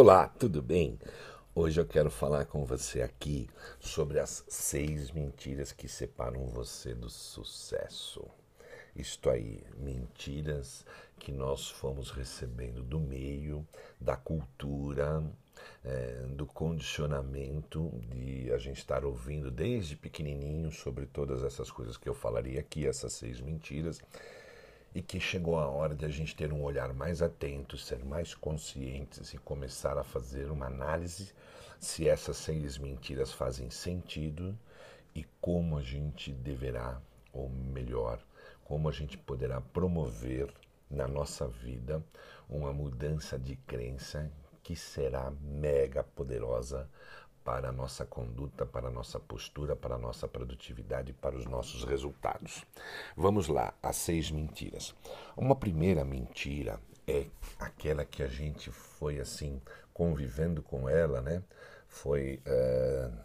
Olá, tudo bem? Hoje eu quero falar com você aqui sobre as seis mentiras que separam você do sucesso. Isto aí, mentiras que nós fomos recebendo do meio, da cultura, é, do condicionamento de a gente estar ouvindo desde pequenininho sobre todas essas coisas que eu falaria aqui, essas seis mentiras e que chegou a hora de a gente ter um olhar mais atento, ser mais conscientes e começar a fazer uma análise se essas seis mentiras fazem sentido e como a gente deverá, ou melhor, como a gente poderá promover na nossa vida uma mudança de crença que será mega poderosa para a nossa conduta, para a nossa postura, para a nossa produtividade, para os nossos resultados. Vamos lá, as seis mentiras. Uma primeira mentira é aquela que a gente foi assim convivendo com ela, né? Foi uh,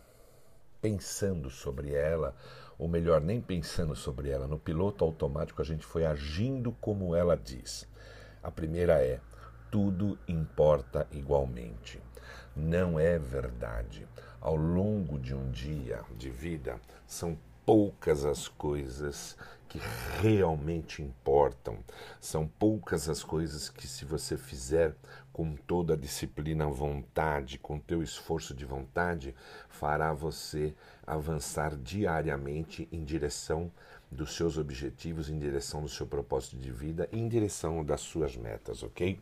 pensando sobre ela, ou melhor, nem pensando sobre ela. No piloto automático a gente foi agindo como ela diz. A primeira é: tudo importa igualmente não é verdade. Ao longo de um dia de vida, são poucas as coisas que realmente importam. São poucas as coisas que, se você fizer com toda a disciplina, vontade, com teu esforço de vontade, fará você avançar diariamente em direção dos seus objetivos, em direção do seu propósito de vida, em direção das suas metas, ok?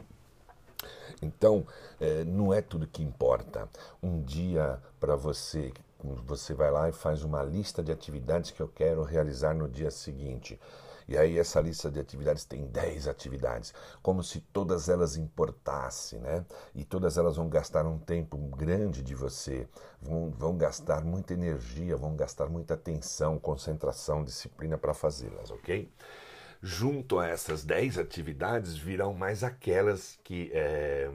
Então, é, não é tudo que importa. Um dia para você, você vai lá e faz uma lista de atividades que eu quero realizar no dia seguinte. E aí essa lista de atividades tem 10 atividades, como se todas elas importassem, né? E todas elas vão gastar um tempo grande de você, vão, vão gastar muita energia, vão gastar muita atenção, concentração, disciplina para fazê-las, ok? Junto a essas 10 atividades virão mais aquelas que é,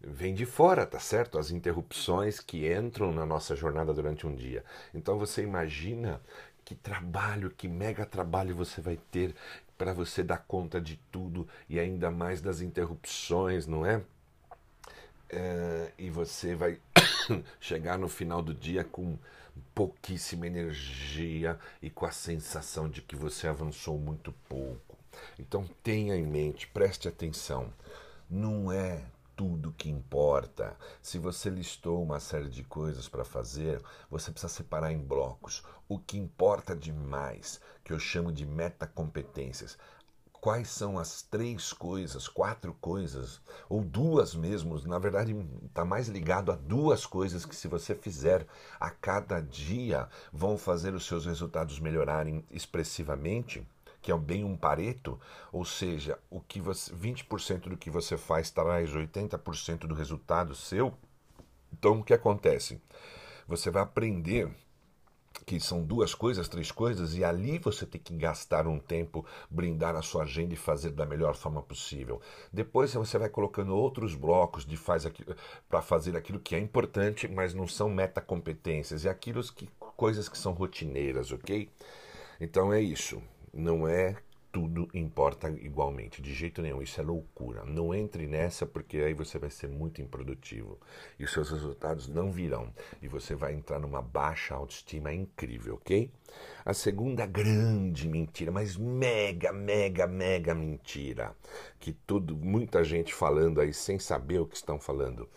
vêm de fora, tá certo? As interrupções que entram na nossa jornada durante um dia. Então você imagina que trabalho, que mega trabalho você vai ter para você dar conta de tudo e ainda mais das interrupções, não é? É e você vai chegar no final do dia com pouquíssima energia e com a sensação de que você avançou muito pouco. Então tenha em mente, preste atenção, não é tudo que importa. Se você listou uma série de coisas para fazer, você precisa separar em blocos. O que importa demais, que eu chamo de metacompetências, quais são as três coisas, quatro coisas, ou duas mesmo, na verdade está mais ligado a duas coisas que, se você fizer a cada dia, vão fazer os seus resultados melhorarem expressivamente que é bem um pareto, ou seja, o que você, 20% do que você faz traz 80% do resultado seu. Então, o que acontece? Você vai aprender que são duas coisas, três coisas, e ali você tem que gastar um tempo, brindar a sua agenda e fazer da melhor forma possível. Depois você vai colocando outros blocos de faz para fazer aquilo que é importante, mas não são metacompetências, e aquilo que coisas que são rotineiras, ok? Então é isso. Não é tudo importa igualmente, de jeito nenhum. Isso é loucura. Não entre nessa porque aí você vai ser muito improdutivo e os seus resultados não virão e você vai entrar numa baixa autoestima incrível, ok? A segunda grande mentira, mas mega, mega, mega mentira, que tudo, muita gente falando aí sem saber o que estão falando.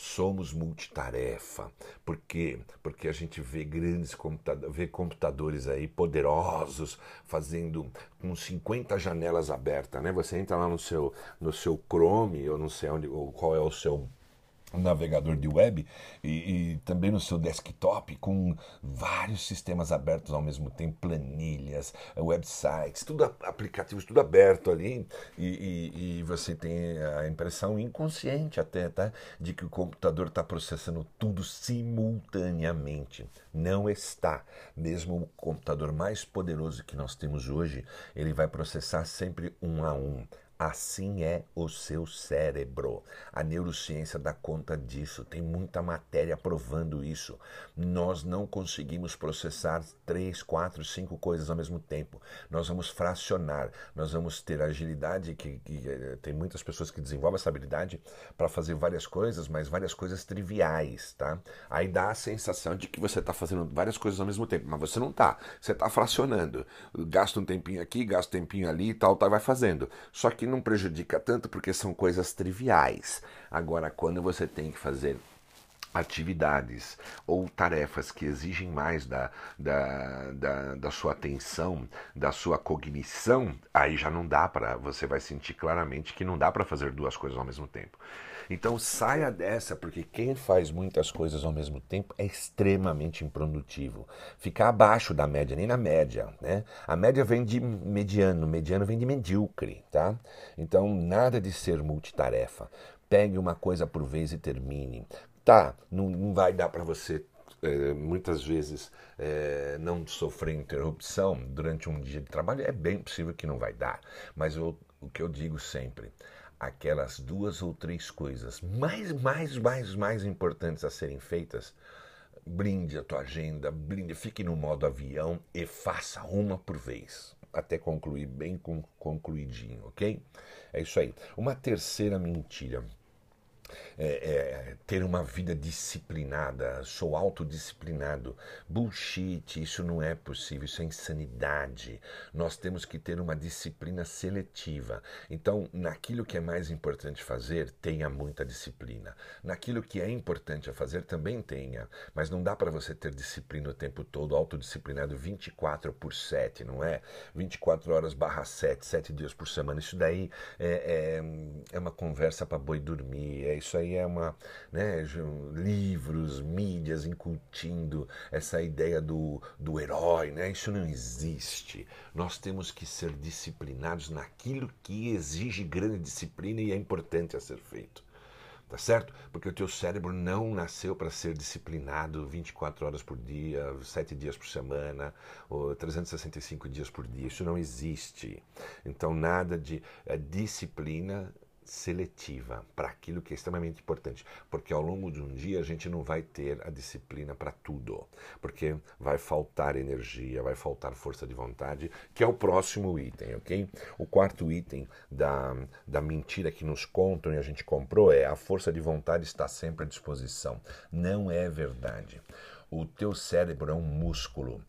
Somos multitarefa. Por quê? Porque a gente vê grandes computadores, vê computadores aí poderosos fazendo com 50 janelas abertas, né? Você entra lá no seu no seu Chrome, eu não sei onde, qual é o seu navegador de web e, e, também no seu desktop com vários sistemas abertos ao mesmo tempo, planilhas, websites, tudo aplicativos, tudo aberto ali e, e, e você tem a impressão inconsciente até, tá, de que o computador está processando tudo simultaneamente. Não está. Mesmo o computador mais poderoso que nós temos hoje, ele vai processar sempre um a um Assim é o seu cérebro. A neurociência dá conta disso, tem muita matéria provando isso. Nós não conseguimos processar três, quatro, cinco coisas ao mesmo tempo. Nós vamos fracionar, nós vamos ter agilidade, que, que eh, tem muitas pessoas que desenvolvem essa habilidade para fazer várias coisas, mas várias coisas triviais, tá? Aí dá a sensação de que você está fazendo várias coisas ao mesmo tempo, mas você não está. Você está fracionando. Gasta um tempinho aqui, gasta um tempinho ali e tal, tá, vai fazendo. Só que não prejudica tanto porque são coisas triviais. Agora, quando você tem que fazer atividades ou tarefas que exigem mais da, da, da, da, sua atenção, da sua cognição, aí já não dá para. Você vai sentir claramente que não dá para fazer duas coisas ao mesmo tempo. Então saia dessa, porque quem faz muitas coisas ao mesmo tempo é extremamente improdutivo. Fica abaixo da média, nem na média. Né? A média vem de mediano, mediano vem de medíocre. Tá? Então nada de ser multitarefa. Pegue uma coisa por vez e termine. Tá, não, não vai dar para você é, muitas vezes é, não sofrer interrupção durante um dia de trabalho. É bem possível que não vai dar. Mas eu, o que eu digo sempre, aquelas duas ou três coisas mais, mais, mais, mais importantes a serem feitas, brinde a tua agenda, brinde, fique no modo avião e faça uma por vez, até concluir bem concluidinho, ok? É isso aí. Uma terceira mentira é, é, ter uma vida disciplinada, sou autodisciplinado. Bullshit, isso não é possível, isso é insanidade. Nós temos que ter uma disciplina seletiva. Então, naquilo que é mais importante fazer, tenha muita disciplina. Naquilo que é importante a fazer, também tenha. Mas não dá para você ter disciplina o tempo todo, autodisciplinado 24 por 7, não é? 24 horas barra 7, 7 dias por semana. Isso daí é, é, é uma conversa para boi dormir, é isso aí é uma. Né, livros, mídias incutindo essa ideia do, do herói, né? Isso não existe. Nós temos que ser disciplinados naquilo que exige grande disciplina e é importante a ser feito. Tá certo? Porque o teu cérebro não nasceu para ser disciplinado 24 horas por dia, 7 dias por semana, ou 365 dias por dia. Isso não existe. Então, nada de é, disciplina seletiva para aquilo que é extremamente importante, porque ao longo de um dia a gente não vai ter a disciplina para tudo, porque vai faltar energia, vai faltar força de vontade, que é o próximo item, ok? O quarto item da, da mentira que nos contam e a gente comprou é a força de vontade está sempre à disposição. Não é verdade. O teu cérebro é um músculo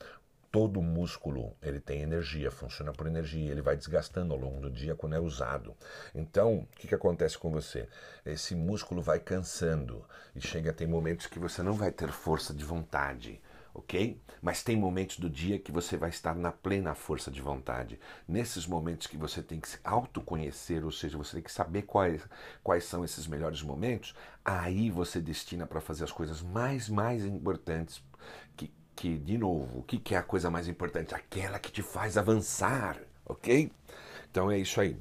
todo músculo ele tem energia, funciona por energia, ele vai desgastando ao longo do dia quando é usado. Então, o que, que acontece com você? Esse músculo vai cansando e chega a ter momentos que você não vai ter força de vontade. Ok? Mas tem momentos do dia que você vai estar na plena força de vontade. Nesses momentos que você tem que se autoconhecer, ou seja, você tem que saber quais, quais são esses melhores momentos, aí você destina para fazer as coisas mais, mais importantes que, de novo, o que, que é a coisa mais importante? Aquela que te faz avançar, ok? Então é isso aí.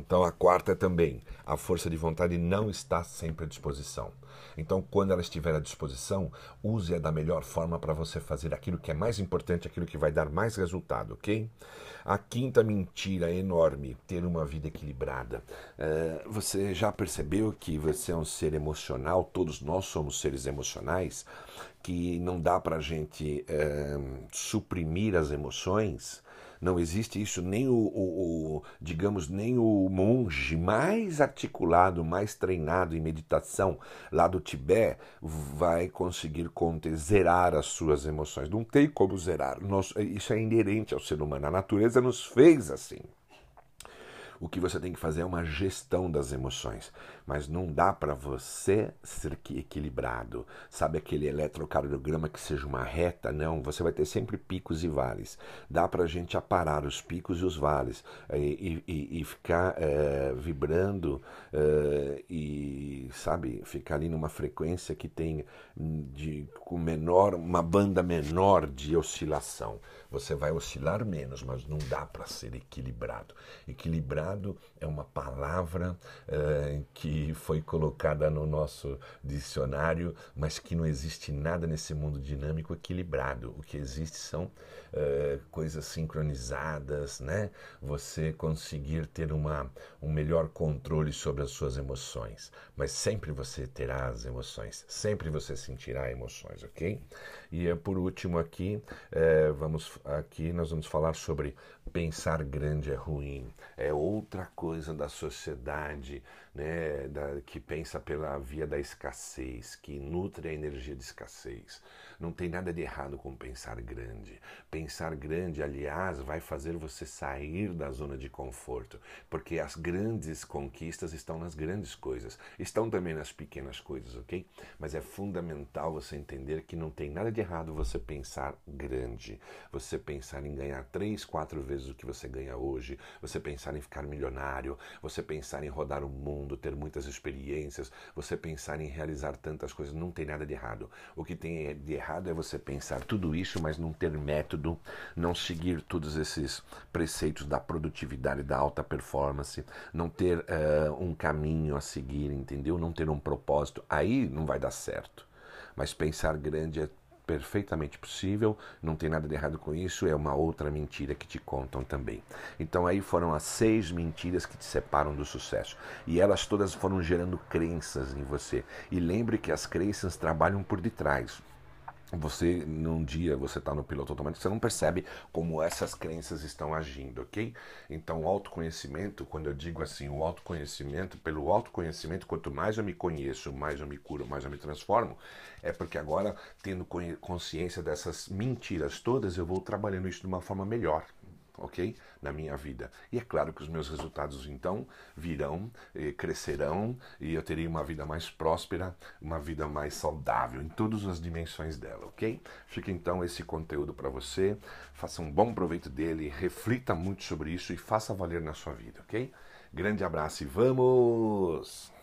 Então a quarta também, a força de vontade não está sempre à disposição. Então, quando ela estiver à disposição, use-a da melhor forma para você fazer aquilo que é mais importante, aquilo que vai dar mais resultado, ok? A quinta mentira enorme, ter uma vida equilibrada. Uh, você já percebeu que você é um ser emocional, todos nós somos seres emocionais, que não dá para a gente uh, suprimir as emoções? Não existe isso, nem o, o, o, digamos, nem o monge mais articulado, mais treinado em meditação lá do Tibete vai conseguir conter, zerar as suas emoções. Não tem como zerar. Nós, isso é inerente ao ser humano. A natureza nos fez assim. O que você tem que fazer é uma gestão das emoções, mas não dá para você ser equilibrado. Sabe aquele eletrocardiograma que seja uma reta? Não, você vai ter sempre picos e vales. Dá para a gente aparar os picos e os vales e, e, e ficar é, vibrando é, e sabe, ficar ali numa frequência que tem hum, de com menor, uma banda menor de oscilação. Você vai oscilar menos, mas não dá para ser equilibrado. Equilibrado é uma palavra uh, que foi colocada no nosso dicionário, mas que não existe nada nesse mundo dinâmico equilibrado. O que existe são uh, coisas sincronizadas, né? Você conseguir ter uma, um melhor controle sobre as suas emoções. Mas sempre você terá as emoções, sempre você sentirá emoções, ok? E por último aqui, vamos aqui nós vamos falar sobre pensar grande é ruim, é outra coisa da sociedade né, da, que pensa pela via da escassez, que nutre a energia de escassez. Não tem nada de errado com pensar grande. Pensar grande, aliás, vai fazer você sair da zona de conforto, porque as grandes conquistas estão nas grandes coisas, estão também nas pequenas coisas, ok? Mas é fundamental você entender que não tem nada de errado você pensar grande, você pensar em ganhar três, quatro vezes o que você ganha hoje, você pensar em ficar milionário, você pensar em rodar o mundo, ter muitas experiências, você pensar em realizar tantas coisas, não tem nada de errado. O que tem de errado é você pensar tudo isso, mas não ter método, não seguir todos esses preceitos da produtividade, da alta performance, não ter uh, um caminho a seguir, entendeu? Não ter um propósito. Aí não vai dar certo. Mas pensar grande é perfeitamente possível, não tem nada de errado com isso, é uma outra mentira que te contam também. Então aí foram as seis mentiras que te separam do sucesso. E elas todas foram gerando crenças em você. E lembre que as crenças trabalham por detrás você num dia você está no piloto automático, você não percebe como essas crenças estão agindo, ok? Então, o autoconhecimento, quando eu digo assim, o autoconhecimento, pelo autoconhecimento, quanto mais eu me conheço, mais eu me curo, mais eu me transformo, é porque agora, tendo consciência dessas mentiras todas, eu vou trabalhando isso de uma forma melhor, ok? Na minha vida. E é claro que os meus resultados então virão, eh, crescerão e eu terei uma vida mais próspera, uma vida mais saudável em todas as dimensões dela, ok? Fica então esse conteúdo para você, faça um bom proveito dele, reflita muito sobre isso e faça valer na sua vida, ok? Grande abraço e vamos!